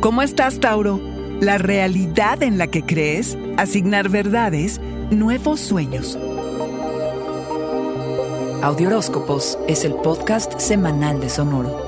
¿Cómo estás, Tauro? La realidad en la que crees, asignar verdades, nuevos sueños. Audioróscopos es el podcast semanal de Sonoro.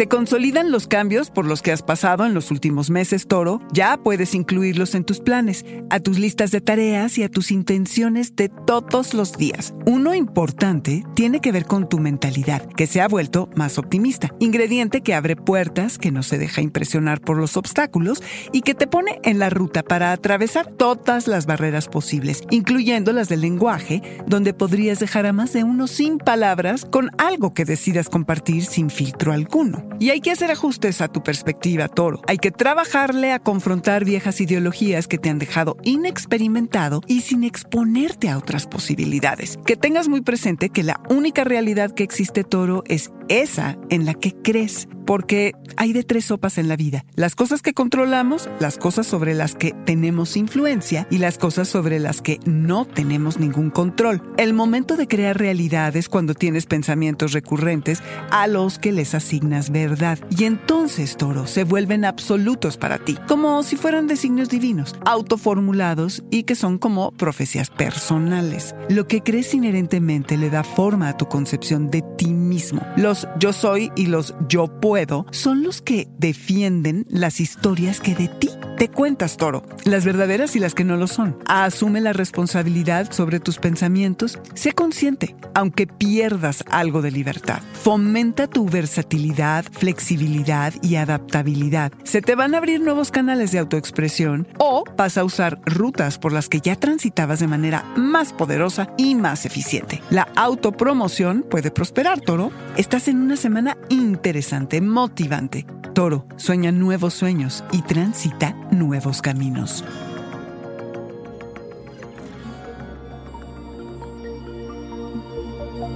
Se consolidan los cambios por los que has pasado en los últimos meses, Toro. Ya puedes incluirlos en tus planes, a tus listas de tareas y a tus intenciones de todos los días. Uno importante tiene que ver con tu mentalidad, que se ha vuelto más optimista. Ingrediente que abre puertas, que no se deja impresionar por los obstáculos y que te pone en la ruta para atravesar todas las barreras posibles, incluyendo las del lenguaje, donde podrías dejar a más de uno sin palabras con algo que decidas compartir sin filtro alguno. Y hay que hacer ajustes a tu perspectiva, toro. Hay que trabajarle a confrontar viejas ideologías que te han dejado inexperimentado y sin exponerte a otras posibilidades. Que tengas muy presente que la única realidad que existe, toro, es esa en la que crees porque hay de tres sopas en la vida. Las cosas que controlamos, las cosas sobre las que tenemos influencia y las cosas sobre las que no tenemos ningún control. El momento de crear realidad es cuando tienes pensamientos recurrentes a los que les asignas verdad. Y entonces, toro, se vuelven absolutos para ti, como si fueran designios divinos, autoformulados y que son como profecías personales. Lo que crees inherentemente le da forma a tu concepción de ti mismo. Los yo soy y los yo puedo son los que defienden las historias que de ti te cuentas, toro, las verdaderas y las que no lo son. Asume la responsabilidad sobre tus pensamientos, sé consciente, aunque pierdas algo de libertad. Fomenta tu versatilidad, flexibilidad y adaptabilidad. Se te van a abrir nuevos canales de autoexpresión o vas a usar rutas por las que ya transitabas de manera más poderosa y más eficiente. La autopromoción puede prosperar, toro. Estás en una semana interesante, motivante. Toro, sueña nuevos sueños y transita nuevos caminos.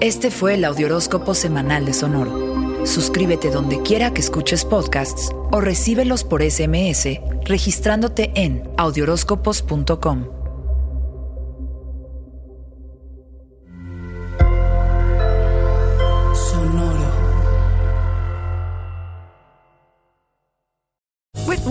Este fue el Audioróscopo Semanal de Sonoro. Suscríbete donde quiera que escuches podcasts o recíbelos por SMS registrándote en audioróscopos.com.